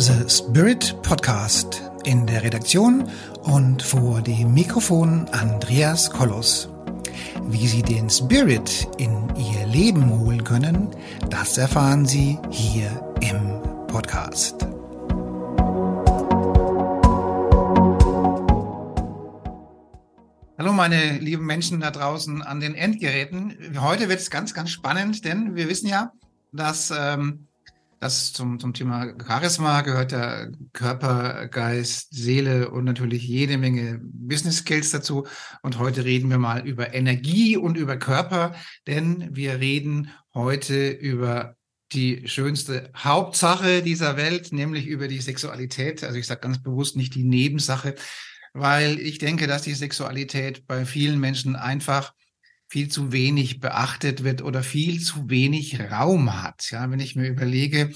The Spirit Podcast. In der Redaktion und vor dem Mikrofon Andreas Kollos. Wie Sie den Spirit in Ihr Leben holen können, das erfahren Sie hier im Podcast. Hallo meine lieben Menschen da draußen an den Endgeräten. Heute wird es ganz, ganz spannend, denn wir wissen ja, dass ähm, das zum, zum Thema Charisma gehört der Körper, Geist, Seele und natürlich jede Menge Business Skills dazu. Und heute reden wir mal über Energie und über Körper, denn wir reden heute über die schönste Hauptsache dieser Welt, nämlich über die Sexualität. Also ich sage ganz bewusst nicht die Nebensache, weil ich denke, dass die Sexualität bei vielen Menschen einfach viel zu wenig beachtet wird oder viel zu wenig Raum hat. Ja, wenn ich mir überlege,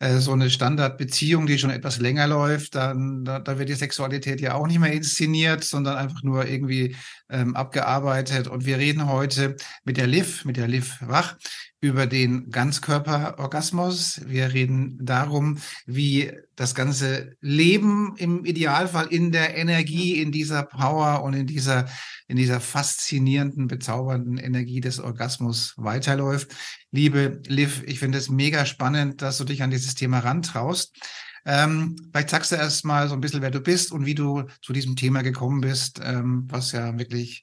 äh, so eine Standardbeziehung, die schon etwas länger läuft, dann da, da wird die Sexualität ja auch nicht mehr inszeniert, sondern einfach nur irgendwie ähm, abgearbeitet. Und wir reden heute mit der Liv, mit der Liv Wach über den Ganzkörperorgasmus. Wir reden darum, wie das ganze Leben im Idealfall in der Energie, in dieser Power und in dieser, in dieser faszinierenden, bezaubernden Energie des Orgasmus weiterläuft. Liebe Liv, ich finde es mega spannend, dass du dich an dieses Thema rantraust. Ähm, vielleicht sagst du erst mal so ein bisschen, wer du bist und wie du zu diesem Thema gekommen bist, ähm, was ja wirklich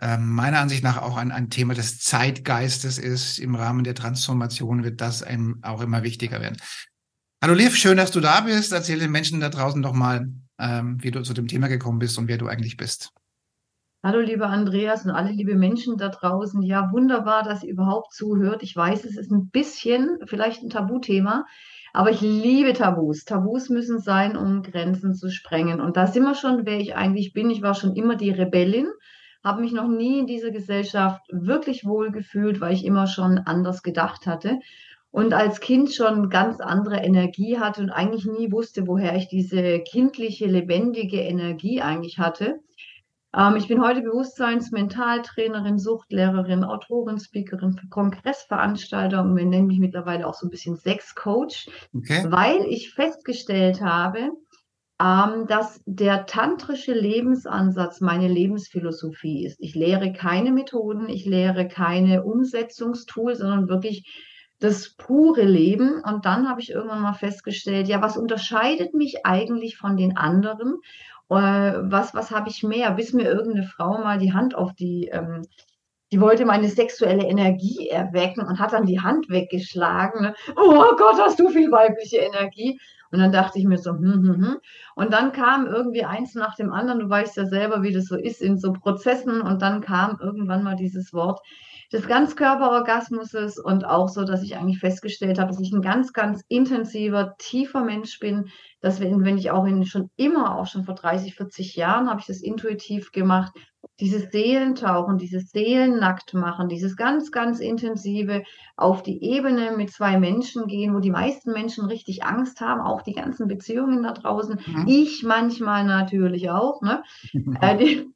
ähm, meiner Ansicht nach auch ein, ein Thema des Zeitgeistes ist. Im Rahmen der Transformation wird das einem auch immer wichtiger werden. Hallo Liv, schön, dass du da bist. Erzähl den Menschen da draußen doch mal, ähm, wie du zu dem Thema gekommen bist und wer du eigentlich bist. Hallo, lieber Andreas und alle liebe Menschen da draußen. Ja, wunderbar, dass ihr überhaupt zuhört. Ich weiß, es ist ein bisschen vielleicht ein Tabuthema, aber ich liebe Tabus. Tabus müssen sein, um Grenzen zu sprengen. Und da sind wir schon, wer ich eigentlich bin. Ich war schon immer die Rebellin, habe mich noch nie in dieser Gesellschaft wirklich wohl gefühlt, weil ich immer schon anders gedacht hatte. Und als Kind schon ganz andere Energie hatte und eigentlich nie wusste, woher ich diese kindliche, lebendige Energie eigentlich hatte. Ähm, ich bin heute Bewusstseins-Mentaltrainerin, Suchtlehrerin, Autorin, Speakerin, Kongressveranstalter und wir nennen mich mittlerweile auch so ein bisschen Sexcoach, okay. weil ich festgestellt habe, ähm, dass der tantrische Lebensansatz meine Lebensphilosophie ist. Ich lehre keine Methoden, ich lehre keine Umsetzungstools, sondern wirklich das pure Leben. Und dann habe ich irgendwann mal festgestellt, ja, was unterscheidet mich eigentlich von den anderen? Äh, was, was habe ich mehr? Bis mir irgendeine Frau mal die Hand auf die, ähm, die wollte meine sexuelle Energie erwecken und hat dann die Hand weggeschlagen. Ne? Oh Gott, hast du viel weibliche Energie? Und dann dachte ich mir so, hm, hm, hm. Und dann kam irgendwie eins nach dem anderen. Du weißt ja selber, wie das so ist in so Prozessen. Und dann kam irgendwann mal dieses Wort des Ganzkörperorgasmuses und auch so, dass ich eigentlich festgestellt habe, dass ich ein ganz, ganz intensiver, tiefer Mensch bin, dass wenn, wenn ich auch in, schon immer, auch schon vor 30, 40 Jahren, habe ich das intuitiv gemacht, dieses Seelentauchen, dieses Seelennackt machen, dieses ganz, ganz intensive auf die Ebene mit zwei Menschen gehen, wo die meisten Menschen richtig Angst haben, auch die ganzen Beziehungen da draußen. Mhm. Ich manchmal natürlich auch, ne? die,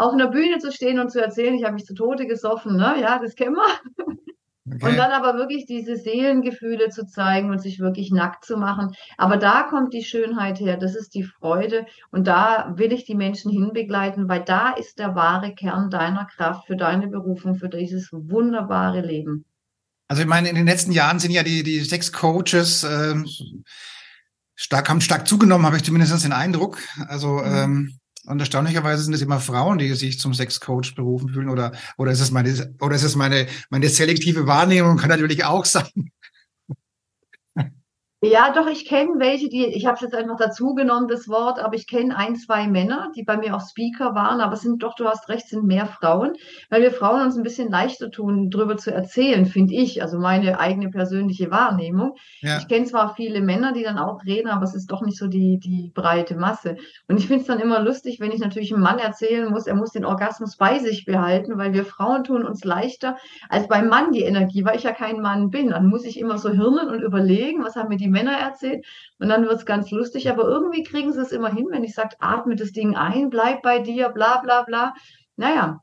auf einer Bühne zu stehen und zu erzählen, ich habe mich zu Tode gesoffen, ne? Ja, das kennen wir. Okay. Und dann aber wirklich diese Seelengefühle zu zeigen und sich wirklich nackt zu machen. Aber da kommt die Schönheit her, das ist die Freude. Und da will ich die Menschen hinbegleiten, weil da ist der wahre Kern deiner Kraft für deine Berufung, für dieses wunderbare Leben. Also ich meine, in den letzten Jahren sind ja die, die sechs Coaches äh, stark, haben stark zugenommen, habe ich zumindest den Eindruck. Also mhm. ähm, und erstaunlicherweise sind es immer Frauen, die sich zum Sexcoach berufen fühlen oder, oder ist es meine, oder ist es meine, meine selektive Wahrnehmung kann natürlich auch sein. Ja, doch, ich kenne welche, die, ich habe es jetzt einfach dazu genommen, das Wort, aber ich kenne ein, zwei Männer, die bei mir auch Speaker waren, aber es sind doch, du hast recht, sind mehr Frauen, weil wir Frauen uns ein bisschen leichter tun, darüber zu erzählen, finde ich, also meine eigene persönliche Wahrnehmung. Ja. Ich kenne zwar viele Männer, die dann auch reden, aber es ist doch nicht so die, die breite Masse. Und ich finde es dann immer lustig, wenn ich natürlich einem Mann erzählen muss, er muss den Orgasmus bei sich behalten, weil wir Frauen tun uns leichter als beim Mann die Energie, weil ich ja kein Mann bin. Dann muss ich immer so hirnen und überlegen, was haben mir die Männer erzählt. Und dann wird es ganz lustig. Aber irgendwie kriegen sie es immer hin, wenn ich sage, atme das Ding ein, bleib bei dir, bla bla bla. Naja.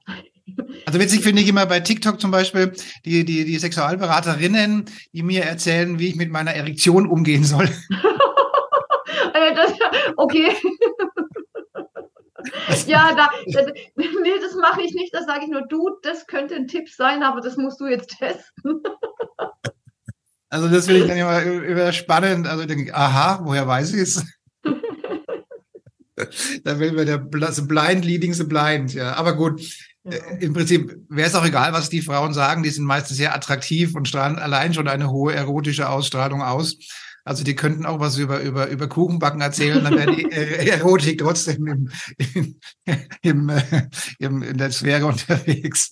Also witzig finde ich immer bei TikTok zum Beispiel die, die, die Sexualberaterinnen, die mir erzählen, wie ich mit meiner Erektion umgehen soll. okay. ja, da, das, nee, das mache ich nicht. Das sage ich nur, du, das könnte ein Tipp sein, aber das musst du jetzt testen. Also das finde ich dann immer, immer spannend. Also ich denke, aha, woher weiß ich es? da will mir der Blind leading the blind, ja. Aber gut, ja. Äh, im Prinzip wäre es auch egal, was die Frauen sagen. Die sind meistens sehr attraktiv und strahlen allein schon eine hohe erotische Ausstrahlung aus. Also die könnten auch was über, über, über Kuchenbacken erzählen, dann wäre die Erotik trotzdem im, im, im, äh, im, in der Sphäre unterwegs.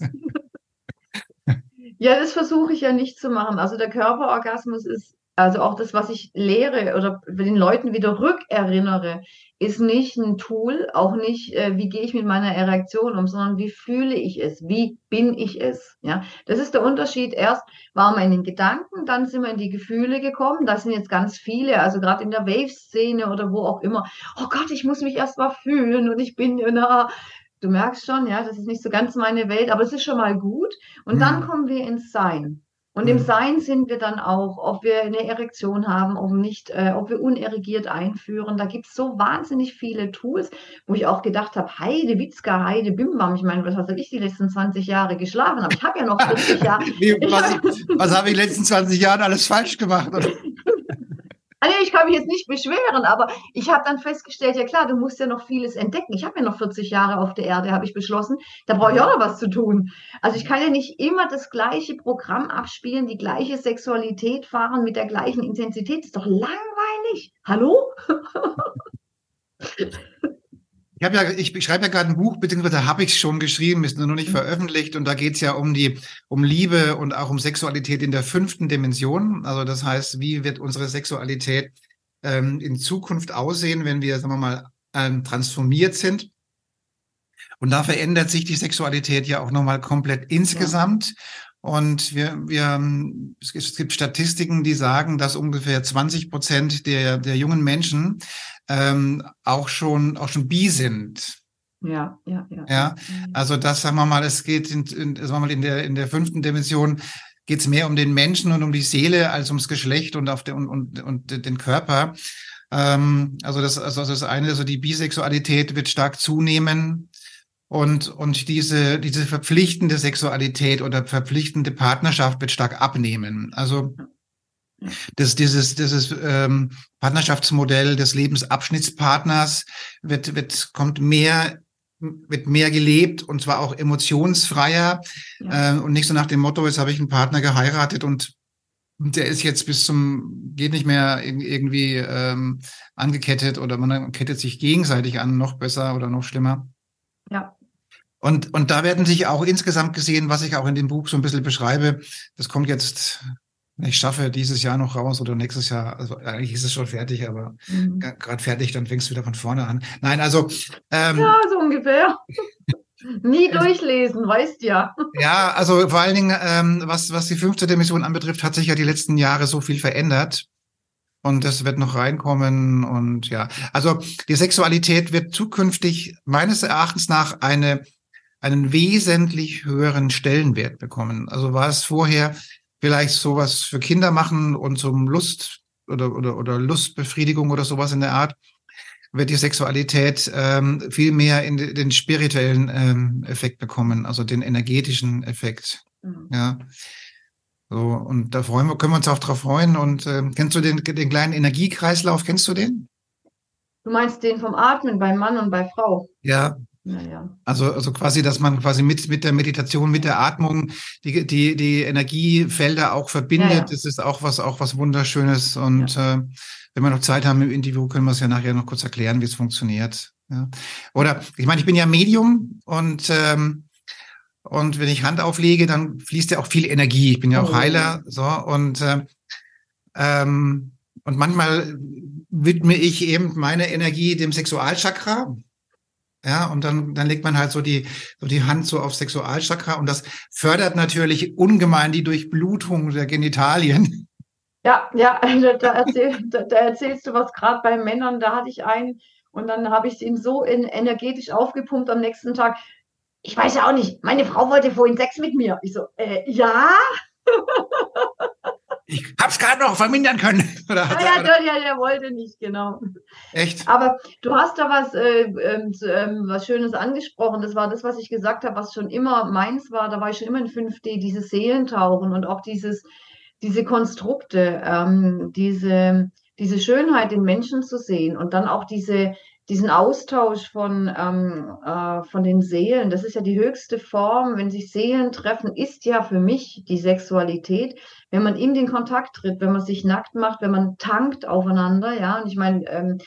Ja, das versuche ich ja nicht zu machen. Also der Körperorgasmus ist, also auch das, was ich lehre oder den Leuten wieder rückerinnere, ist nicht ein Tool, auch nicht, äh, wie gehe ich mit meiner Erektion um, sondern wie fühle ich es, wie bin ich es. Ja, das ist der Unterschied. Erst waren wir in den Gedanken, dann sind wir in die Gefühle gekommen. Das sind jetzt ganz viele, also gerade in der Wave-Szene oder wo auch immer. Oh Gott, ich muss mich erst mal fühlen und ich bin, na, du merkst schon, ja, das ist nicht so ganz meine Welt, aber es ist schon mal gut. Und mhm. dann kommen wir ins Sein. Und im mhm. Sein sind wir dann auch, ob wir eine Erektion haben, ob nicht, äh, ob wir unerregiert einführen. Da gibt es so wahnsinnig viele Tools, wo ich auch gedacht habe, Heide Witzka, Heide Bimbam. Ich meine, was habe ich die letzten 20 Jahre geschlafen? Aber ich habe ja noch 40 Jahre. Wie, was, was habe ich in den letzten 20 Jahren alles falsch gemacht? Also ich kann mich jetzt nicht beschweren, aber ich habe dann festgestellt, ja klar, du musst ja noch vieles entdecken. Ich habe ja noch 40 Jahre auf der Erde, habe ich beschlossen. Da brauche ich auch noch was zu tun. Also ich kann ja nicht immer das gleiche Programm abspielen, die gleiche Sexualität fahren mit der gleichen Intensität. Das ist doch langweilig. Hallo? Ich habe ja, ich schreibe ja gerade ein Buch, beziehungsweise habe ich schon geschrieben, ist nur noch nicht mhm. veröffentlicht und da geht es ja um die, um Liebe und auch um Sexualität in der fünften Dimension. Also das heißt, wie wird unsere Sexualität ähm, in Zukunft aussehen, wenn wir, sagen wir mal, ähm, transformiert sind? Und da verändert sich die Sexualität ja auch nochmal komplett insgesamt. Ja. Und wir, wir, es gibt Statistiken, die sagen, dass ungefähr 20 Prozent der, der jungen Menschen ähm, auch schon auch schon bi sind. Ja, ja, ja. Ja, mhm. also das sagen wir mal, es geht in, in, sagen wir mal in der in der fünften Dimension geht es mehr um den Menschen und um die Seele als ums Geschlecht und auf den und, und, und den Körper. Ähm, also das also das eine, also die Bisexualität wird stark zunehmen und und diese diese verpflichtende Sexualität oder verpflichtende Partnerschaft wird stark abnehmen. Also das, dieses, dieses ähm, Partnerschaftsmodell des Lebensabschnittspartners wird, wird, kommt mehr, wird mehr gelebt und zwar auch emotionsfreier ja. äh, und nicht so nach dem Motto, jetzt habe ich einen Partner geheiratet und der ist jetzt bis zum, geht nicht mehr irgendwie ähm, angekettet oder man kettet sich gegenseitig an, noch besser oder noch schlimmer. Ja. Und, und da werden sich auch insgesamt gesehen, was ich auch in dem Buch so ein bisschen beschreibe, das kommt jetzt ich schaffe dieses Jahr noch raus oder nächstes Jahr, also eigentlich ist es schon fertig, aber mhm. gerade fertig, dann fängst du wieder von vorne an. Nein, also ähm, ja, so ungefähr. Nie durchlesen, weißt ja. Ja, also vor allen Dingen, ähm, was, was die fünfte Dimension anbetrifft, hat sich ja die letzten Jahre so viel verändert. Und das wird noch reinkommen. Und ja, also die Sexualität wird zukünftig meines Erachtens nach eine, einen wesentlich höheren Stellenwert bekommen. Also war es vorher vielleicht sowas für Kinder machen und zum Lust oder, oder, oder Lustbefriedigung oder sowas in der Art, wird die Sexualität ähm, viel mehr in den spirituellen ähm, Effekt bekommen, also den energetischen Effekt. Mhm. Ja. So, und da freuen wir, können wir uns auch drauf freuen. Und äh, kennst du den, den kleinen Energiekreislauf? Kennst du den? Du meinst den vom Atmen bei Mann und bei Frau? Ja, naja. Also, also quasi, dass man quasi mit, mit der Meditation, mit der Atmung die, die, die Energiefelder auch verbindet. Ja, ja. Das ist auch was, auch was Wunderschönes. Und ja. äh, wenn wir noch Zeit haben im Interview, können wir es ja nachher noch kurz erklären, wie es funktioniert. Ja. Oder ich meine, ich bin ja Medium und ähm, und wenn ich Hand auflege, dann fließt ja auch viel Energie. Ich bin ja auch oh. Heiler, so und äh, ähm, und manchmal widme ich eben meine Energie dem Sexualchakra. Ja, und dann, dann legt man halt so die, so die Hand so auf Sexualchakra und das fördert natürlich ungemein die Durchblutung der Genitalien. Ja, ja, da, da, erzähl, da, da erzählst du was gerade bei Männern, da hatte ich einen und dann habe ich ihn so in, energetisch aufgepumpt am nächsten Tag. Ich weiß ja auch nicht, meine Frau wollte vorhin Sex mit mir. Ich so, äh, ja. ich hab's gerade noch vermindern können. Oder ja, ja, der, ja, der wollte nicht, genau. Echt? Aber du hast da was, äh, äh, was Schönes angesprochen. Das war das, was ich gesagt habe, was schon immer meins war. Da war ich schon immer in 5D, dieses Seelentauchen und auch dieses, diese Konstrukte, ähm, diese, diese Schönheit in Menschen zu sehen und dann auch diese, diesen Austausch von, ähm, äh, von den Seelen, das ist ja die höchste Form, wenn sich Seelen treffen, ist ja für mich die Sexualität, wenn man in den Kontakt tritt, wenn man sich nackt macht, wenn man tankt aufeinander, ja, und ich meine, ähm,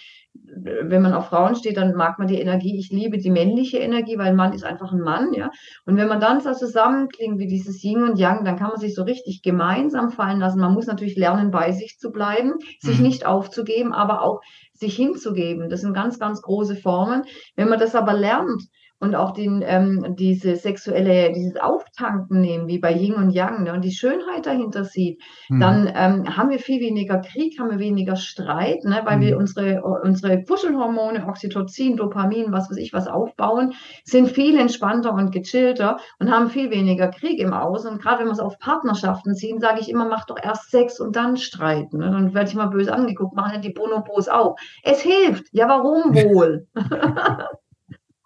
wenn man auf Frauen steht, dann mag man die Energie. Ich liebe die männliche Energie, weil ein Mann ist einfach ein Mann, ja. Und wenn man dann so zusammenklingt wie dieses Yin und Yang, dann kann man sich so richtig gemeinsam fallen lassen. Man muss natürlich lernen, bei sich zu bleiben, sich mhm. nicht aufzugeben, aber auch sich hinzugeben. Das sind ganz, ganz große Formen. Wenn man das aber lernt, und auch den, ähm, diese sexuelle, dieses Auftanken nehmen, wie bei Yin und Yang, ne, und die Schönheit dahinter sieht, mhm. dann ähm, haben wir viel weniger Krieg, haben wir weniger Streit, ne, weil mhm. wir unsere, unsere Kuschelhormone, Oxytocin, Dopamin, was weiß ich, was aufbauen, sind viel entspannter und gechillter und haben viel weniger Krieg im Aus. Und gerade wenn wir es auf Partnerschaften ziehen, sage ich immer, mach doch erst Sex und dann streiten. Ne? Dann werde ich mal böse angeguckt, machen ja die Bonobos auch. Es hilft. Ja, warum wohl?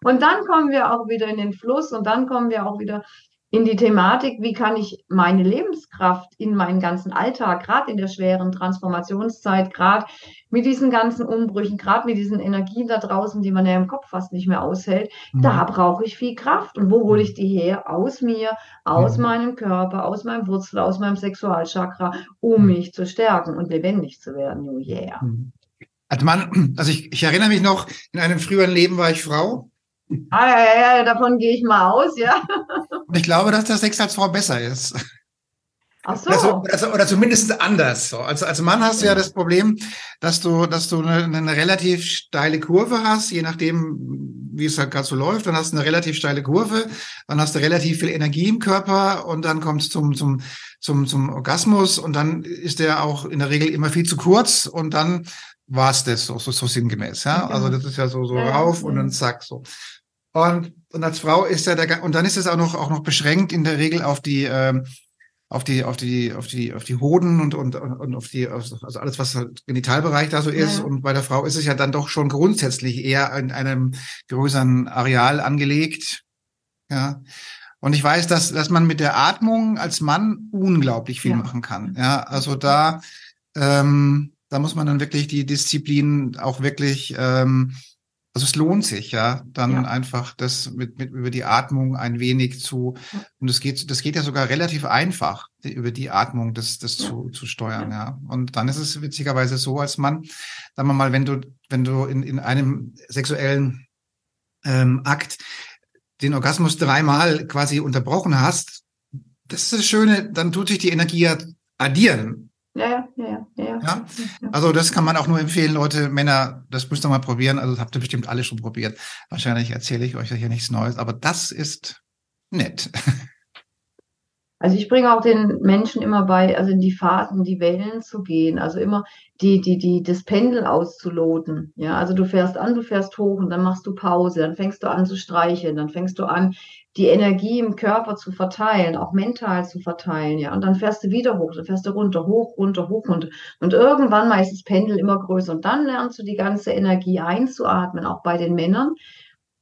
Und dann kommen wir auch wieder in den Fluss und dann kommen wir auch wieder in die Thematik, wie kann ich meine Lebenskraft in meinen ganzen Alltag, gerade in der schweren Transformationszeit, gerade mit diesen ganzen Umbrüchen, gerade mit diesen Energien da draußen, die man ja im Kopf fast nicht mehr aushält, mhm. da brauche ich viel Kraft. Und wo hole ich die her? Aus mir, aus mhm. meinem Körper, aus meinem Wurzel, aus meinem Sexualchakra, um mhm. mich zu stärken und lebendig zu werden. Oh yeah. Mhm. Also, man, also ich, ich erinnere mich noch, in einem früheren Leben war ich Frau Ah, ja, ja, davon gehe ich mal aus, ja. Und ich glaube, dass der Sex als Frau besser ist. Ach so. Also, also, oder zumindest anders. So. Also als Mann hast du ja das Problem, dass du, dass du eine, eine relativ steile Kurve hast, je nachdem, wie es halt gerade so läuft. Dann hast du eine relativ steile Kurve, dann hast du relativ viel Energie im Körper und dann kommt es zum, zum, zum, zum Orgasmus und dann ist der auch in der Regel immer viel zu kurz und dann war es das so, so, so sinngemäß. Ja? Also das ist ja so, so rauf und dann zack so. Und, und als Frau ist ja der, und dann ist es auch noch, auch noch beschränkt in der Regel auf die, ähm, auf die, auf die, auf die, auf die Hoden und, und, und auf die, also alles, was halt Genitalbereich da so ist. Ja. Und bei der Frau ist es ja dann doch schon grundsätzlich eher in einem größeren Areal angelegt. Ja. Und ich weiß, dass, dass man mit der Atmung als Mann unglaublich viel ja. machen kann. Ja, also da, ähm, da muss man dann wirklich die Disziplin auch wirklich ähm, also es lohnt sich, ja, dann ja. einfach das mit, mit über die Atmung ein wenig zu, und es geht, das geht ja sogar relativ einfach, die, über die Atmung das, das ja. zu, zu steuern, ja. Und dann ist es witzigerweise so, als Mann, sagen wir mal, wenn du, wenn du in, in einem sexuellen ähm, Akt den Orgasmus dreimal quasi unterbrochen hast, das ist das Schöne, dann tut sich die Energie ja addieren. Ja, ja, ja, ja. ja. Also das kann man auch nur empfehlen, Leute, Männer, das müsst ihr mal probieren. Also das habt ihr bestimmt alle schon probiert. Wahrscheinlich erzähle ich euch hier nichts Neues, aber das ist nett. Also ich bringe auch den Menschen immer bei, also in die Phasen, die Wellen zu gehen, also immer die, die, die, das Pendel auszuloten. Ja, also du fährst an, du fährst hoch und dann machst du Pause, dann fängst du an zu streicheln, dann fängst du an, die Energie im Körper zu verteilen, auch mental zu verteilen, ja. Und dann fährst du wieder hoch, dann fährst du runter, hoch, runter, hoch, runter. Und irgendwann mal ist das Pendel immer größer. Und dann lernst du die ganze Energie einzuatmen, auch bei den Männern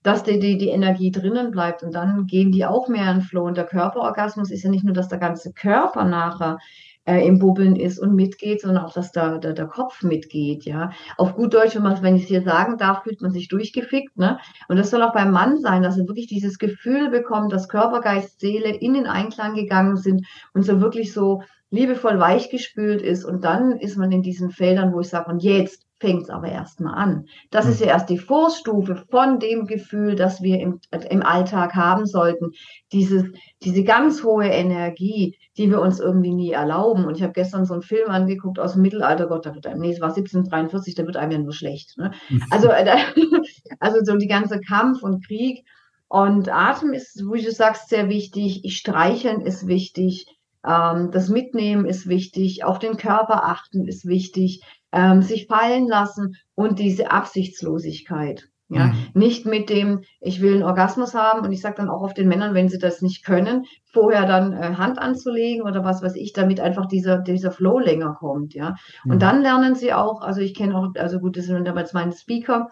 dass die, die, die Energie drinnen bleibt und dann gehen die auch mehr in Flow. Und der Körperorgasmus ist ja nicht nur, dass der ganze Körper nachher äh, im Bubbeln ist und mitgeht, sondern auch, dass da der, der Kopf mitgeht, ja. Auf gut Deutsch, wenn, man, wenn ich es hier sagen darf, fühlt man sich durchgefickt, ne? Und das soll auch beim Mann sein, dass er wirklich dieses Gefühl bekommt, dass Körper, Geist, Seele in den Einklang gegangen sind und so wirklich so liebevoll weichgespült ist. Und dann ist man in diesen Feldern, wo ich sage, und jetzt fängt es aber erstmal an. Das ist hm. ja erst die Vorstufe von dem Gefühl, das wir im, im Alltag haben sollten. Dieses, diese ganz hohe Energie, die wir uns irgendwie nie erlauben. Und ich habe gestern so einen Film angeguckt aus dem Mittelalter, Gott, da wird einem, nee, es war 1743, da wird einem ja nur schlecht. Ne? Also, äh, also so die ganze Kampf und Krieg. Und Atem ist, wie du sagst, sehr wichtig. Streicheln ist wichtig. Ähm, das Mitnehmen ist wichtig. Auf den Körper achten ist wichtig ähm, sich fallen lassen und diese Absichtslosigkeit. Ja, mhm. nicht mit dem, ich will einen Orgasmus haben und ich sage dann auch auf den Männern, wenn sie das nicht können, vorher dann äh, Hand anzulegen oder was weiß ich, damit einfach dieser, dieser Flow länger kommt, ja. Mhm. Und dann lernen sie auch, also ich kenne auch, also gut, das sind jetzt meine Speaker,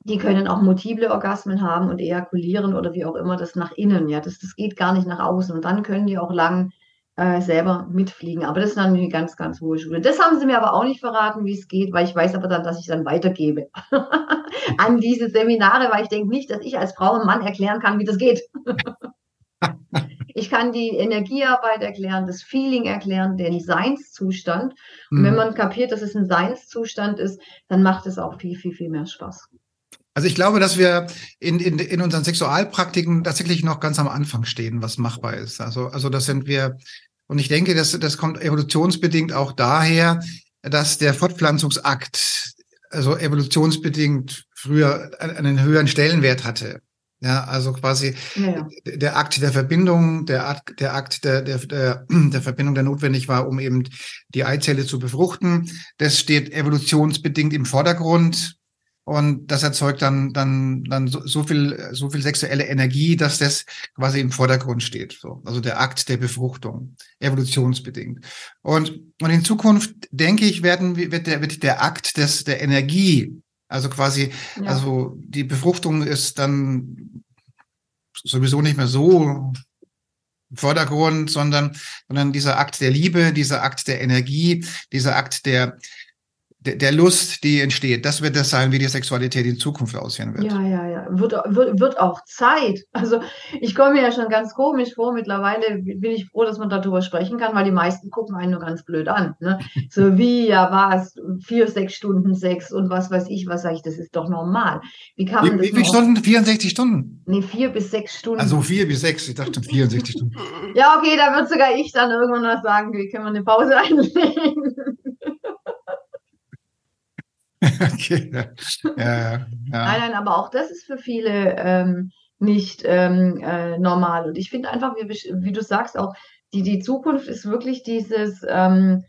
die können auch multiple Orgasmen haben und ejakulieren oder wie auch immer das nach innen, ja. Das, das geht gar nicht nach außen. Und dann können die auch lang äh, selber mitfliegen. Aber das ist dann eine ganz, ganz hohe Schule. Das haben sie mir aber auch nicht verraten, wie es geht, weil ich weiß aber dann, dass ich dann weitergebe an diese Seminare, weil ich denke nicht, dass ich als Frau und Mann erklären kann, wie das geht. ich kann die Energiearbeit erklären, das Feeling erklären, den Seinszustand. Und mhm. wenn man kapiert, dass es ein Seinszustand ist, dann macht es auch viel, viel, viel mehr Spaß. Also ich glaube, dass wir in, in, in unseren Sexualpraktiken tatsächlich noch ganz am Anfang stehen, was machbar ist. Also, also das sind wir, und ich denke, dass das kommt evolutionsbedingt auch daher, dass der Fortpflanzungsakt, also evolutionsbedingt früher einen höheren Stellenwert hatte. Ja, also quasi ja, ja. der Akt der Verbindung, der Akt, der Akt der, der, der, der Verbindung, der notwendig war, um eben die Eizelle zu befruchten, das steht evolutionsbedingt im Vordergrund. Und das erzeugt dann, dann, dann so, so viel, so viel sexuelle Energie, dass das quasi im Vordergrund steht. So. Also der Akt der Befruchtung, evolutionsbedingt. Und, und in Zukunft, denke ich, werden, wird der, wird der Akt des, der Energie, also quasi, ja. also die Befruchtung ist dann sowieso nicht mehr so im Vordergrund, sondern, sondern dieser Akt der Liebe, dieser Akt der Energie, dieser Akt der, der, Lust, die entsteht, das wird das sein, wie die Sexualität in Zukunft aussehen wird. Ja, ja, ja. Wird, wird, wird auch Zeit. Also ich komme mir ja schon ganz komisch vor. Mittlerweile bin ich froh, dass man darüber sprechen kann, weil die meisten gucken einen nur ganz blöd an. Ne? So wie, ja, war es vier, sechs Stunden Sex und was weiß ich, was sage ich, das ist doch normal. Wie kann man wie, das? Wie viele Stunden? 64 Stunden? Nee, vier bis sechs Stunden. Also vier bis sechs, ich dachte 64 Stunden. Ja, okay, da wird sogar ich dann irgendwann was sagen, wie können wir eine Pause einlegen. okay. Ja, ja. Nein, nein, aber auch das ist für viele ähm, nicht ähm, äh, normal. Und ich finde einfach, wie, wie, du sagst, auch die, die Zukunft ist wirklich dieses, ähm,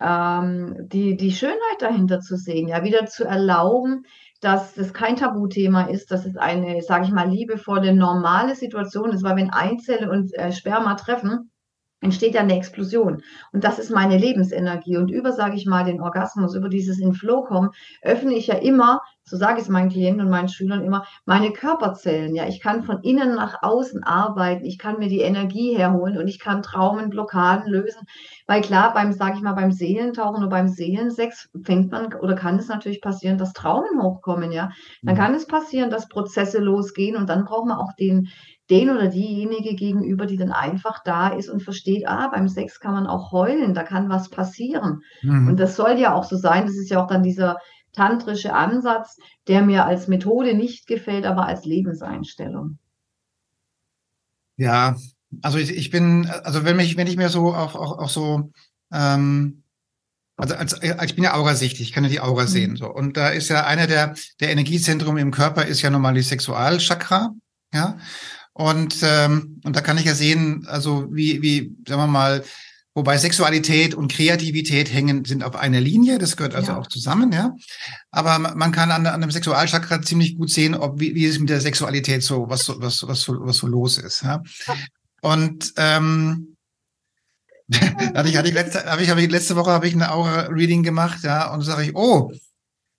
ähm, die, die Schönheit dahinter zu sehen, ja, wieder zu erlauben, dass es kein Tabuthema ist, dass es eine, sage ich mal, liebevolle, normale Situation ist, weil wenn Einzelle und äh, Sperma treffen, entsteht ja eine Explosion. Und das ist meine Lebensenergie. Und über, sage ich mal, den Orgasmus, über dieses in Flow kommen, öffne ich ja immer, so sage ich es meinen Klienten und meinen Schülern immer, meine Körperzellen. Ja, ich kann von innen nach außen arbeiten. Ich kann mir die Energie herholen und ich kann Traumen, Blockaden lösen. Weil klar, beim, sage ich mal, beim Seelentauchen oder beim Seelensex fängt man oder kann es natürlich passieren, dass Traumen hochkommen. Ja, dann mhm. kann es passieren, dass Prozesse losgehen und dann braucht man auch den, den oder diejenige gegenüber, die dann einfach da ist und versteht, ah, beim Sex kann man auch heulen, da kann was passieren. Mhm. Und das soll ja auch so sein. Das ist ja auch dann dieser tantrische Ansatz, der mir als Methode nicht gefällt, aber als Lebenseinstellung. Ja, also ich, ich bin, also wenn mich, wenn ich mir so auch, auch, auch so, ähm, also als, als ich bin ja aurasichtig, ich kann ja die Aura mhm. sehen. So. Und da ist ja einer der, der Energiezentrum im Körper ist ja normal die Sexualchakra. Ja. Und, ähm, und da kann ich ja sehen, also wie, wie, sagen wir mal, wobei Sexualität und Kreativität hängen, sind auf einer Linie, das gehört also ja. auch zusammen, ja. Aber man kann an, an dem Sexualchakra ziemlich gut sehen, ob wie, wie es mit der Sexualität so, was, was, was, so, was so los ist. Ja? Und ähm, hatte ich, hatte ich letzte, habe ich, habe ich letzte Woche habe ich eine Aura-Reading gemacht, ja, und sage ich, oh,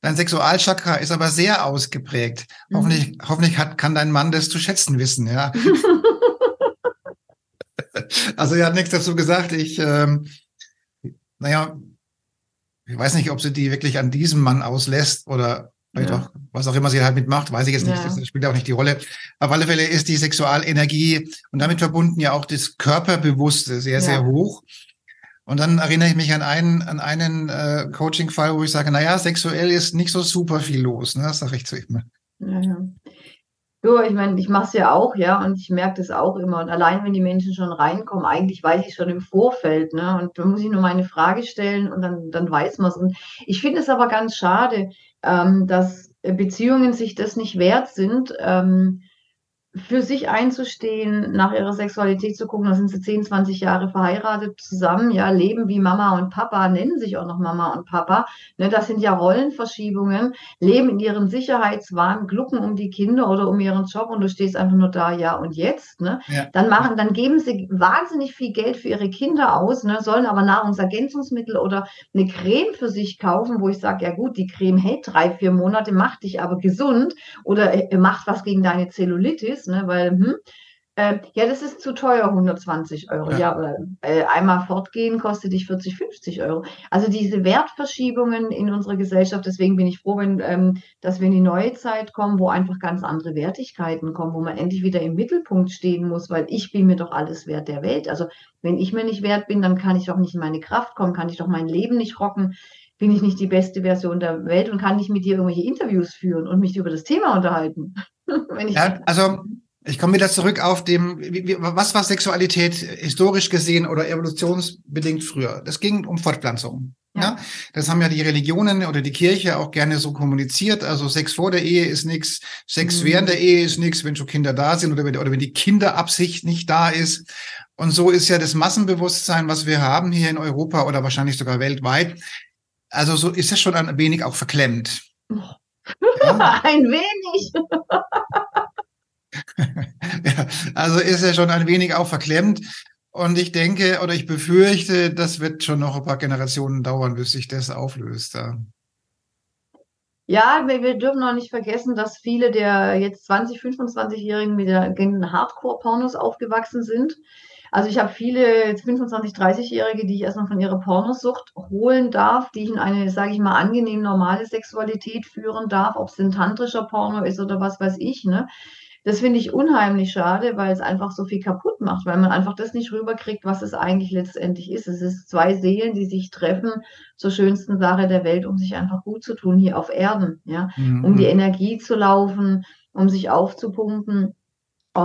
Dein Sexualchakra ist aber sehr ausgeprägt. Mhm. Hoffentlich, hoffentlich hat, kann dein Mann das zu schätzen wissen, ja. also er hat nichts dazu gesagt. Ich, ähm, naja, ich weiß nicht, ob sie die wirklich an diesem Mann auslässt oder vielleicht ja. auch, was auch immer sie halt mitmacht, weiß ich jetzt nicht. Ja. Das spielt auch nicht die Rolle. Auf alle Fälle ist die Sexualenergie und damit verbunden ja auch das Körperbewusste sehr, ja. sehr hoch. Und dann erinnere ich mich an einen, an einen äh, Coaching-Fall, wo ich sage, naja, sexuell ist nicht so super viel los. Ne? Das sage ich zu ihm. Ja, ja. Jo, ich meine, ich mache es ja auch, ja, und ich merke das auch immer. Und allein, wenn die Menschen schon reinkommen, eigentlich weiß ich schon im Vorfeld, ne? Und da muss ich nur meine Frage stellen und dann, dann weiß man es. Und ich finde es aber ganz schade, ähm, dass Beziehungen sich das nicht wert sind, ähm, für sich einzustehen, nach ihrer Sexualität zu gucken, da sind sie 10, 20 Jahre verheiratet zusammen, ja, leben wie Mama und Papa, nennen sich auch noch Mama und Papa. Ne, das sind ja Rollenverschiebungen, leben in ihren Sicherheitswahn, glucken um die Kinder oder um ihren Job und du stehst einfach nur da, ja und jetzt. Ne? Ja. Dann machen, dann geben sie wahnsinnig viel Geld für ihre Kinder aus, ne, sollen aber Nahrungsergänzungsmittel oder eine Creme für sich kaufen, wo ich sage, ja gut, die Creme hält drei, vier Monate, macht dich aber gesund oder äh, macht was gegen deine Zellulitis ne? weil, hm, äh, ja, das ist zu teuer, 120 Euro. Ja, ja oder äh, einmal fortgehen kostet dich 40, 50 Euro. Also diese Wertverschiebungen in unserer Gesellschaft, deswegen bin ich froh, wenn, ähm, dass wir in die neue Zeit kommen, wo einfach ganz andere Wertigkeiten kommen, wo man endlich wieder im Mittelpunkt stehen muss, weil ich bin mir doch alles wert der Welt. Also wenn ich mir nicht wert bin, dann kann ich doch nicht in meine Kraft kommen, kann ich doch mein Leben nicht rocken bin ich nicht die beste Version der Welt und kann nicht mit dir irgendwelche Interviews führen und mich über das Thema unterhalten. ja, also ich komme wieder zurück auf dem, was war Sexualität historisch gesehen oder evolutionsbedingt früher? Das ging um Fortpflanzung. Ja. ja. das haben ja die Religionen oder die Kirche auch gerne so kommuniziert. Also Sex vor der Ehe ist nichts, Sex mhm. während der Ehe ist nichts, wenn schon Kinder da sind oder wenn, oder wenn die Kinderabsicht nicht da ist. Und so ist ja das Massenbewusstsein, was wir haben hier in Europa oder wahrscheinlich sogar weltweit. Also so ist es schon ein wenig auch verklemmt. Ja. ein wenig. ja, also ist er schon ein wenig auch verklemmt. Und ich denke oder ich befürchte, das wird schon noch ein paar Generationen dauern, bis sich das auflöst. Ja. Ja, wir, wir, dürfen noch nicht vergessen, dass viele der jetzt 20, 25-Jährigen mit den Hardcore-Pornos aufgewachsen sind. Also ich habe viele 25, 30-Jährige, die ich erstmal von ihrer Pornosucht holen darf, die ich in eine, sage ich mal, angenehm normale Sexualität führen darf, ob es ein tantrischer Porno ist oder was weiß ich. Ne? Das finde ich unheimlich schade, weil es einfach so viel kaputt macht, weil man einfach das nicht rüberkriegt, was es eigentlich letztendlich ist. Es ist zwei Seelen, die sich treffen zur schönsten Sache der Welt, um sich einfach gut zu tun hier auf Erden, ja, mhm. um die Energie zu laufen, um sich aufzupumpen.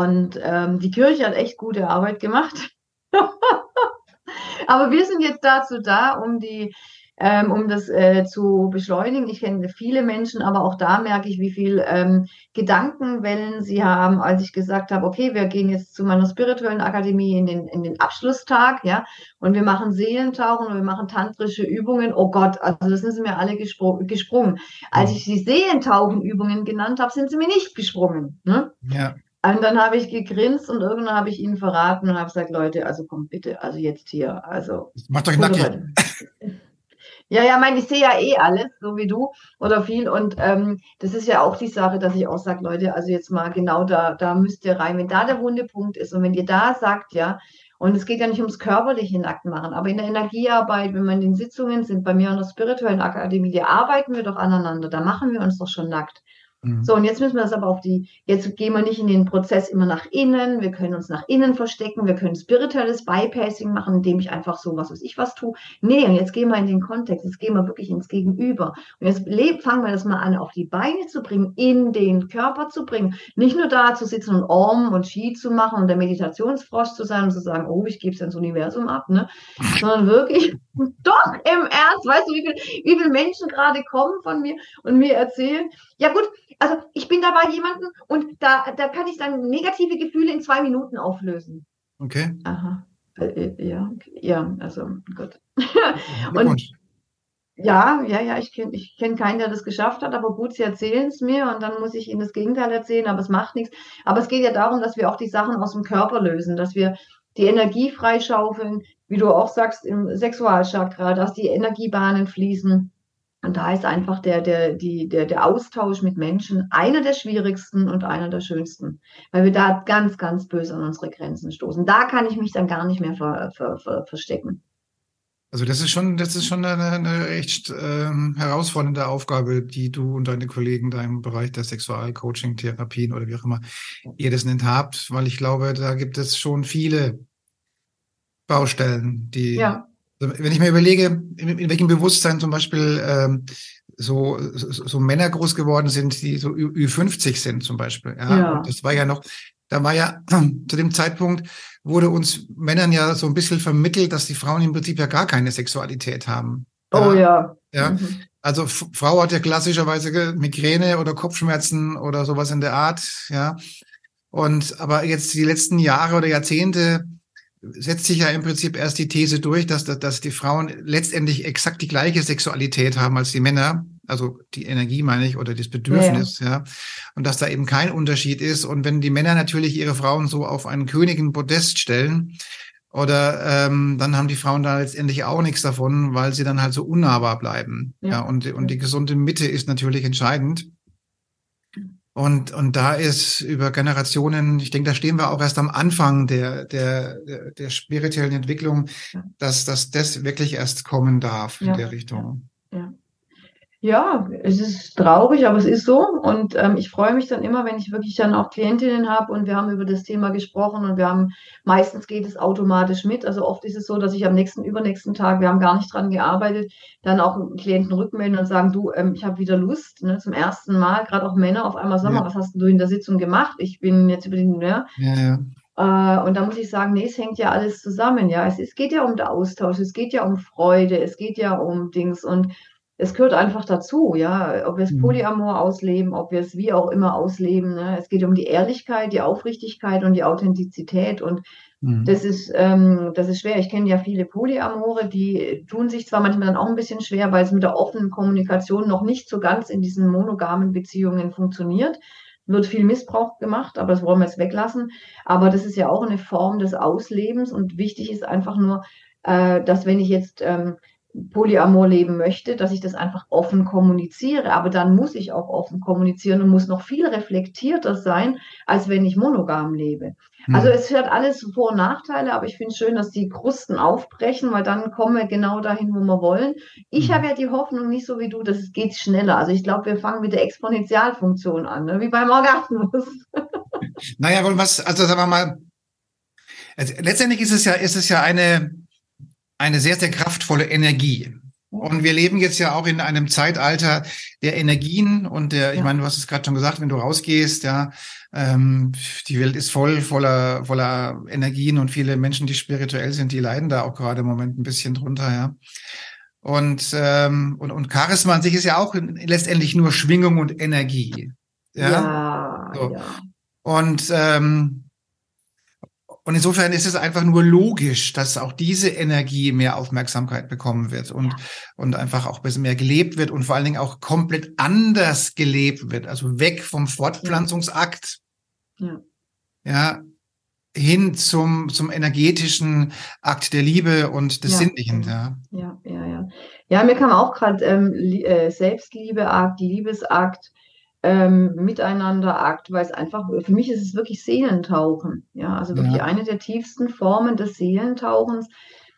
Und ähm, die Kirche hat echt gute Arbeit gemacht. Aber wir sind jetzt dazu da, um die ähm, um das äh, zu beschleunigen. Ich kenne viele Menschen, aber auch da merke ich, wie viel ähm, Gedankenwellen sie haben, als ich gesagt habe, okay, wir gehen jetzt zu meiner spirituellen Akademie in den, in den Abschlusstag, ja, und wir machen Seelentauchen und wir machen tantrische Übungen. Oh Gott, also das sind sie mir alle gespro gesprungen. Als ich die Seelentauchenübungen genannt habe, sind sie mir nicht gesprungen. Ne? Ja. Und dann habe ich gegrinst und irgendwann habe ich ihnen verraten und habe gesagt, Leute, also kommt bitte, also jetzt hier, also. Macht euch nackig. Ja, ja, meine, ich sehe ja eh alles, so wie du oder viel. Und ähm, das ist ja auch die Sache, dass ich auch sage, Leute, also jetzt mal genau da, da müsst ihr rein. Wenn da der wunde Punkt ist und wenn ihr da sagt, ja, und es geht ja nicht ums körperliche Nacktmachen, aber in der Energiearbeit, wenn wir in den Sitzungen sind, bei mir an der spirituellen Akademie, da arbeiten wir doch aneinander, da machen wir uns doch schon nackt. Mhm. So, und jetzt müssen wir das aber auf die, jetzt gehen wir nicht in den Prozess immer nach innen, wir können uns nach innen verstecken, wir können spirituelles Bypassing machen, indem ich einfach so was weiß ich was tue. Nee, und jetzt gehen wir in den Kontext, jetzt gehen wir wirklich ins Gegenüber. Und jetzt fangen wir das mal an, auf die Beine zu bringen, in den Körper zu bringen. Nicht nur da zu sitzen und Om und Chi zu machen und der Meditationsfrosch zu sein und zu sagen, oh, ich gebe es ins Universum ab, ne? Sondern wirklich, doch, im Ernst, weißt du, wie, viel, wie viele Menschen gerade kommen von mir und mir erzählen, ja gut, also ich bin da bei jemandem und da, da kann ich dann negative Gefühle in zwei Minuten auflösen. Okay. Aha. Äh, äh ja, ja, also gut. und ja, ja, ja, ich kenne ich kenn keinen, der das geschafft hat, aber gut, sie erzählen es mir und dann muss ich ihnen das Gegenteil erzählen, aber es macht nichts. Aber es geht ja darum, dass wir auch die Sachen aus dem Körper lösen, dass wir die Energie freischaufeln, wie du auch sagst, im Sexualchakra, dass die Energiebahnen fließen und da ist einfach der, der, die, der, der Austausch mit Menschen einer der schwierigsten und einer der schönsten, weil wir da ganz, ganz böse an unsere Grenzen stoßen. Da kann ich mich dann gar nicht mehr ver, ver, ver, verstecken. Also das ist schon, das ist schon eine, eine echt ähm, herausfordernde Aufgabe, die du und deine Kollegen da im Bereich der Sexualcoaching, Therapien oder wie auch immer ihr das nennt habt, weil ich glaube, da gibt es schon viele Baustellen, die ja wenn ich mir überlege, in, in welchem Bewusstsein zum Beispiel ähm, so, so, so Männer groß geworden sind, die so Ü50 sind zum Beispiel. Ja, ja. das war ja noch, da war ja zu dem Zeitpunkt wurde uns Männern ja so ein bisschen vermittelt, dass die Frauen im Prinzip ja gar keine Sexualität haben. Oh ja. Ja. Mhm. Also Frau hat ja klassischerweise Migräne oder Kopfschmerzen oder sowas in der Art, ja. Und aber jetzt die letzten Jahre oder Jahrzehnte setzt sich ja im Prinzip erst die These durch, dass, dass die Frauen letztendlich exakt die gleiche Sexualität haben als die Männer. Also die Energie meine ich oder das Bedürfnis, ja. ja. Und dass da eben kein Unterschied ist. Und wenn die Männer natürlich ihre Frauen so auf einen königen Podest stellen, oder ähm, dann haben die Frauen da letztendlich auch nichts davon, weil sie dann halt so unnahbar bleiben. Ja, ja und, und die gesunde Mitte ist natürlich entscheidend. Und, und da ist über Generationen, ich denke, da stehen wir auch erst am Anfang der, der, der spirituellen Entwicklung, dass, dass das wirklich erst kommen darf in der Richtung. Ja. ja. Ja, es ist traurig, aber es ist so. Und ähm, ich freue mich dann immer, wenn ich wirklich dann auch Klientinnen habe und wir haben über das Thema gesprochen und wir haben, meistens geht es automatisch mit. Also oft ist es so, dass ich am nächsten, übernächsten Tag, wir haben gar nicht dran gearbeitet, dann auch Klienten rückmelden und sagen, du, ähm, ich habe wieder Lust, ne, zum ersten Mal, gerade auch Männer auf einmal sagen, ja. was hast du in der Sitzung gemacht? Ich bin jetzt über den, ja. ja, ja. Äh, und da muss ich sagen, nee, es hängt ja alles zusammen. Ja, es, es geht ja um den Austausch, es geht ja um Freude, es geht ja um Dings und es gehört einfach dazu, ja, ob wir es mhm. Polyamor ausleben, ob wir es wie auch immer ausleben. Ne? Es geht um die Ehrlichkeit, die Aufrichtigkeit und die Authentizität und mhm. das ist ähm, das ist schwer. Ich kenne ja viele Polyamore, die tun sich zwar manchmal dann auch ein bisschen schwer, weil es mit der offenen Kommunikation noch nicht so ganz in diesen monogamen Beziehungen funktioniert. Wird viel Missbrauch gemacht, aber das wollen wir jetzt weglassen. Aber das ist ja auch eine Form des Auslebens und wichtig ist einfach nur, äh, dass wenn ich jetzt ähm, Polyamor leben möchte, dass ich das einfach offen kommuniziere. Aber dann muss ich auch offen kommunizieren und muss noch viel reflektierter sein, als wenn ich monogam lebe. Hm. Also es hat alles Vor- und Nachteile, aber ich finde es schön, dass die Krusten aufbrechen, weil dann kommen wir genau dahin, wo wir wollen. Ich hm. habe ja die Hoffnung, nicht so wie du, dass es geht schneller. Also ich glaube, wir fangen mit der Exponentialfunktion an, ne? wie beim Orgasmus. Naja, was, also sagen wir mal, also letztendlich ist es ja, ist es ja eine, eine sehr, sehr kraftvolle Energie. Und wir leben jetzt ja auch in einem Zeitalter der Energien und der, ja. ich meine, du hast es gerade schon gesagt, wenn du rausgehst, ja, ähm, die Welt ist voll voller voller Energien und viele Menschen, die spirituell sind, die leiden da auch gerade im Moment ein bisschen drunter, ja. Und ähm, und und Charisma an sich ist ja auch letztendlich nur Schwingung und Energie, ja. ja, so. ja. Und ähm, und insofern ist es einfach nur logisch, dass auch diese Energie mehr Aufmerksamkeit bekommen wird und, ja. und einfach auch ein bisschen mehr gelebt wird und vor allen Dingen auch komplett anders gelebt wird. Also weg vom Fortpflanzungsakt. Ja. ja hin zum, zum energetischen Akt der Liebe und des ja. Sinnlichen. Ja. ja, ja, ja. Ja, mir kam auch gerade ähm, äh, Selbstliebeakt, Liebesakt, ähm, Miteinander-Akt, weil es einfach, für mich ist es wirklich Seelentauchen. Ja, also wirklich ja. eine der tiefsten Formen des Seelentauchens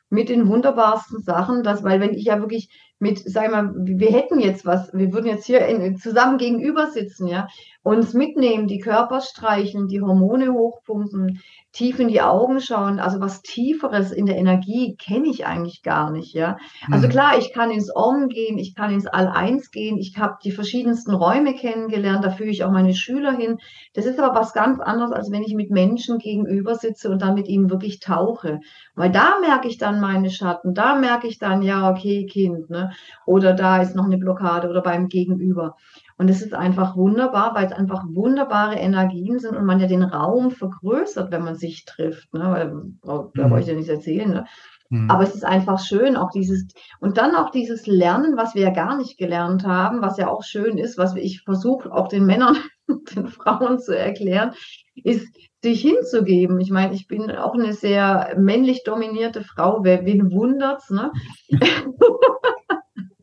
mit den wunderbarsten Sachen, dass, weil wenn ich ja wirklich mit, sag mal, wir hätten jetzt was, wir würden jetzt hier in, zusammen gegenüber sitzen, ja, uns mitnehmen, die Körper streicheln, die Hormone hochpumpen, tief in die Augen schauen, also was Tieferes in der Energie kenne ich eigentlich gar nicht, ja. Also mhm. klar, ich kann ins Om gehen, ich kann ins All-Eins gehen, ich habe die verschiedensten Räume kennengelernt, da führe ich auch meine Schüler hin. Das ist aber was ganz anderes, als wenn ich mit Menschen gegenüber sitze und dann mit ihnen wirklich tauche. Weil da merke ich dann meine Schatten, da merke ich dann, ja, okay, Kind, ne? Oder da ist noch eine Blockade oder beim Gegenüber. Und es ist einfach wunderbar, weil es einfach wunderbare Energien sind und man ja den Raum vergrößert, wenn man sich trifft. Ne? Weil, da wollte ich ja nicht erzählen. Ne? Mhm. Aber es ist einfach schön, auch dieses, und dann auch dieses Lernen, was wir ja gar nicht gelernt haben, was ja auch schön ist, was ich versuche auch den Männern und den Frauen zu erklären, ist, sich hinzugeben. Ich meine, ich bin auch eine sehr männlich dominierte Frau. Wer, wen wundert's, ne?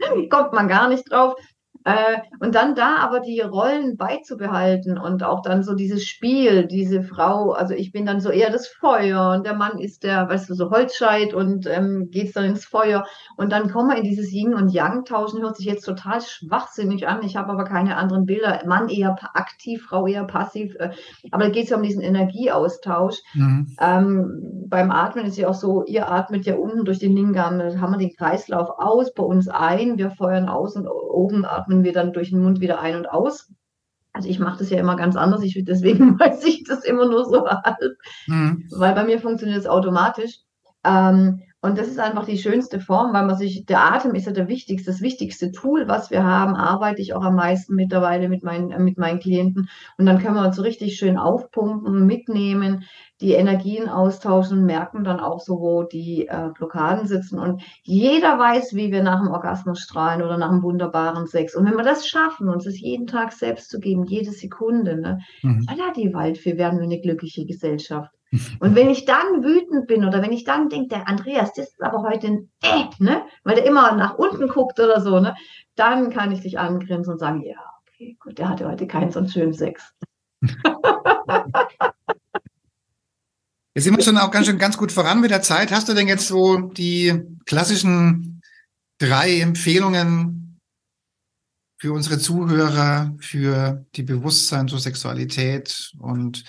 Kommt man gar nicht drauf. Äh, und dann da aber die Rollen beizubehalten und auch dann so dieses Spiel, diese Frau, also ich bin dann so eher das Feuer und der Mann ist der, weißt du, so Holzscheit und ähm, geht dann ins Feuer und dann kommen wir in dieses Yin und Yang tauschen, hört sich jetzt total schwachsinnig an, ich habe aber keine anderen Bilder, Mann eher aktiv, Frau eher passiv, äh, aber da geht es ja um diesen Energieaustausch. Mhm. Ähm, beim Atmen ist ja auch so, ihr atmet ja unten durch den Lingam, da haben wir den Kreislauf aus, bei uns ein, wir feuern aus und oben atmen wir dann durch den Mund wieder ein und aus. Also ich mache das ja immer ganz anders, ich, deswegen weiß ich das immer nur so halb, mhm. weil bei mir funktioniert es automatisch. Ähm, Und das ist einfach die schönste Form, weil man sich, der Atem ist ja der wichtigste, das wichtigste Tool, was wir haben, arbeite ich auch am meisten mittlerweile mit meinen, mit meinen Klienten. Und dann können wir uns so richtig schön aufpumpen, mitnehmen, die Energien austauschen, merken dann auch so, wo die äh, Blockaden sitzen. Und jeder weiß, wie wir nach dem Orgasmus strahlen oder nach einem wunderbaren Sex. Und wenn wir das schaffen, uns das jeden Tag selbst zu geben, jede Sekunde, ne, mhm. die Waldfee, werden wir eine glückliche Gesellschaft. Und wenn ich dann wütend bin oder wenn ich dann denke, der Andreas, das ist aber heute ein äh, ne? weil der immer nach unten guckt oder so, ne? dann kann ich dich angrinsen und sagen, ja, okay, gut, der hatte heute keinen so schönen Sex. Jetzt sind wir schon auch ganz schön ganz gut voran mit der Zeit. Hast du denn jetzt so die klassischen drei Empfehlungen für unsere Zuhörer, für die Bewusstsein zur Sexualität und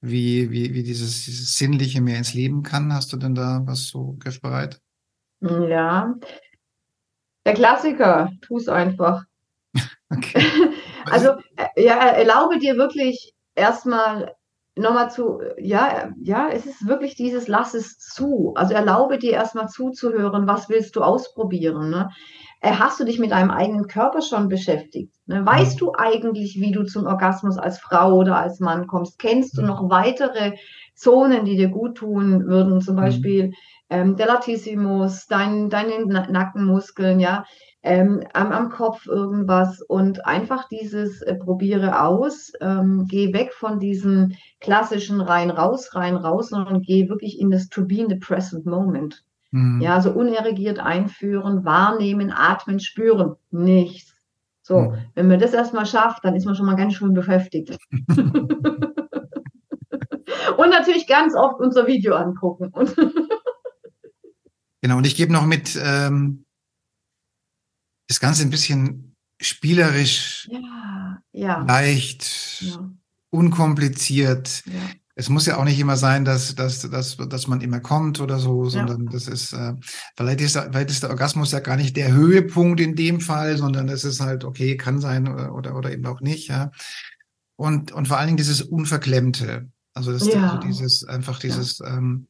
wie, wie, wie dieses, dieses Sinnliche mehr ins Leben kann. Hast du denn da was so griffbereit? Ja, der Klassiker, tu es einfach. okay. Also, äh, ja, erlaube dir wirklich erstmal nochmal zu, ja, ja, es ist wirklich dieses Lass es zu. Also erlaube dir erstmal zuzuhören, was willst du ausprobieren. Ne? Äh, hast du dich mit deinem eigenen Körper schon beschäftigt? Ne? Weißt du eigentlich, wie du zum Orgasmus als Frau oder als Mann kommst? Kennst du noch weitere Zonen, die dir gut tun würden? Zum mhm. Beispiel ähm, der Latissimus, dein, deine Nackenmuskeln, ja, ähm, am, am, Kopf irgendwas und einfach dieses äh, probiere aus, ähm, geh weg von diesem klassischen rein raus, rein raus, sondern geh wirklich in das to be in the present moment. Mhm. Ja, also unerregiert einführen, wahrnehmen, atmen, spüren, nichts. So, mhm. wenn man das erstmal schafft, dann ist man schon mal ganz schön beschäftigt. und natürlich ganz oft unser Video angucken. genau, und ich gebe noch mit ähm, das Ganze ein bisschen spielerisch, ja, ja. leicht, ja. unkompliziert. Es muss ja auch nicht immer sein, dass, dass, dass, dass man immer kommt oder so, sondern das ist, äh, vielleicht, ist vielleicht ist der Orgasmus ja gar nicht der Höhepunkt in dem Fall, sondern es ist halt, okay, kann sein oder, oder, oder eben auch nicht, ja. Und, und vor allen Dingen dieses Unverklemmte. Also, das, ja. dieses, einfach dieses, ähm,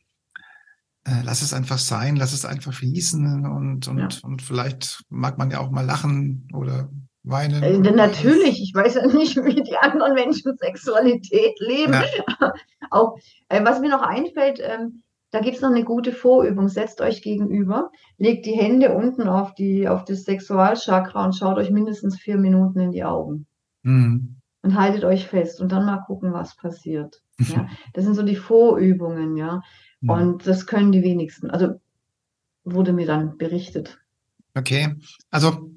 äh, lass es einfach sein, lass es einfach fließen und, und, ja. und vielleicht mag man ja auch mal lachen oder weinen? Äh, natürlich, ich weiß ja nicht, wie die anderen Menschen Sexualität leben. Ja. Auch äh, was mir noch einfällt, ähm, da gibt es noch eine gute Vorübung. Setzt euch gegenüber, legt die Hände unten auf, die, auf das Sexualchakra und schaut euch mindestens vier Minuten in die Augen. Mhm. Und haltet euch fest und dann mal gucken, was passiert. Ja? Das sind so die Vorübungen, ja. Mhm. Und das können die wenigsten. Also wurde mir dann berichtet. Okay. Also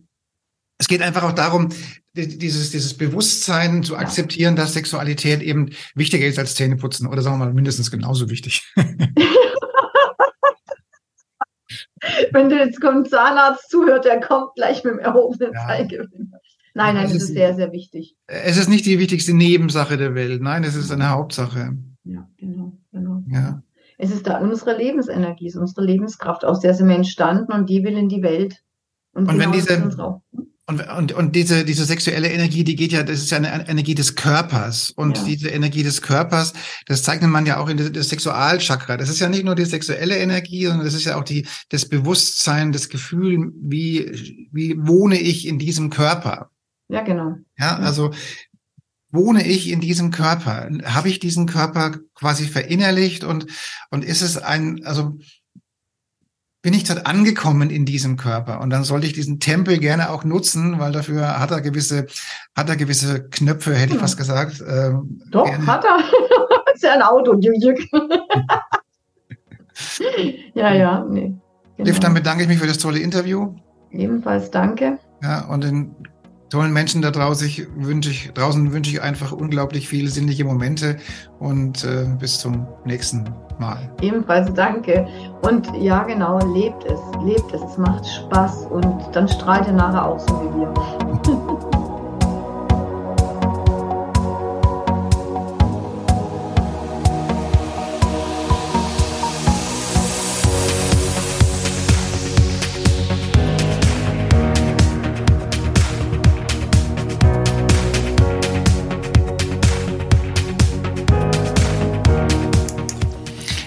es geht einfach auch darum, dieses, dieses Bewusstsein zu akzeptieren, dass Sexualität eben wichtiger ist als Zähneputzen oder sagen wir mal mindestens genauso wichtig. Wenn du jetzt kommt Zahnarzt zuhört, der kommt gleich mit dem erhobenen ja. Zeigefinger. Nein, nein, es ist, ist sehr, sehr wichtig. Es ist nicht die wichtigste Nebensache der Welt. Nein, es ist eine Hauptsache. Ja, genau, genau. Ja. Es ist da unsere Lebensenergie, unsere Lebenskraft, aus der sind wir entstanden und die will in die Welt. Und, und wenn diese, und, und, und diese, diese sexuelle Energie, die geht ja, das ist ja eine Energie des Körpers. Und ja. diese Energie des Körpers, das zeichnet man ja auch in das Sexualchakra. Das ist ja nicht nur die sexuelle Energie, sondern das ist ja auch die, das Bewusstsein, das Gefühl, wie, wie wohne ich in diesem Körper. Ja, genau. Ja, also wohne ich in diesem Körper? Habe ich diesen Körper quasi verinnerlicht und, und ist es ein, also bin ich dort angekommen in diesem Körper und dann sollte ich diesen Tempel gerne auch nutzen, weil dafür hat er gewisse, hat er gewisse Knöpfe, hätte ich fast gesagt. Ähm, Doch, gerne. hat er. ist ja ein Auto, ja, ja, nee. Genau. Liv, dann bedanke ich mich für das tolle Interview. Ebenfalls danke. Ja, und den tollen Menschen da draußen wünsche ich, draußen wünsche ich einfach unglaublich viele sinnliche Momente und äh, bis zum nächsten Mal. Ebenfalls danke. Und ja, genau, lebt es, lebt es. Es macht Spaß und dann strahlt ihr nachher auch so wie wir.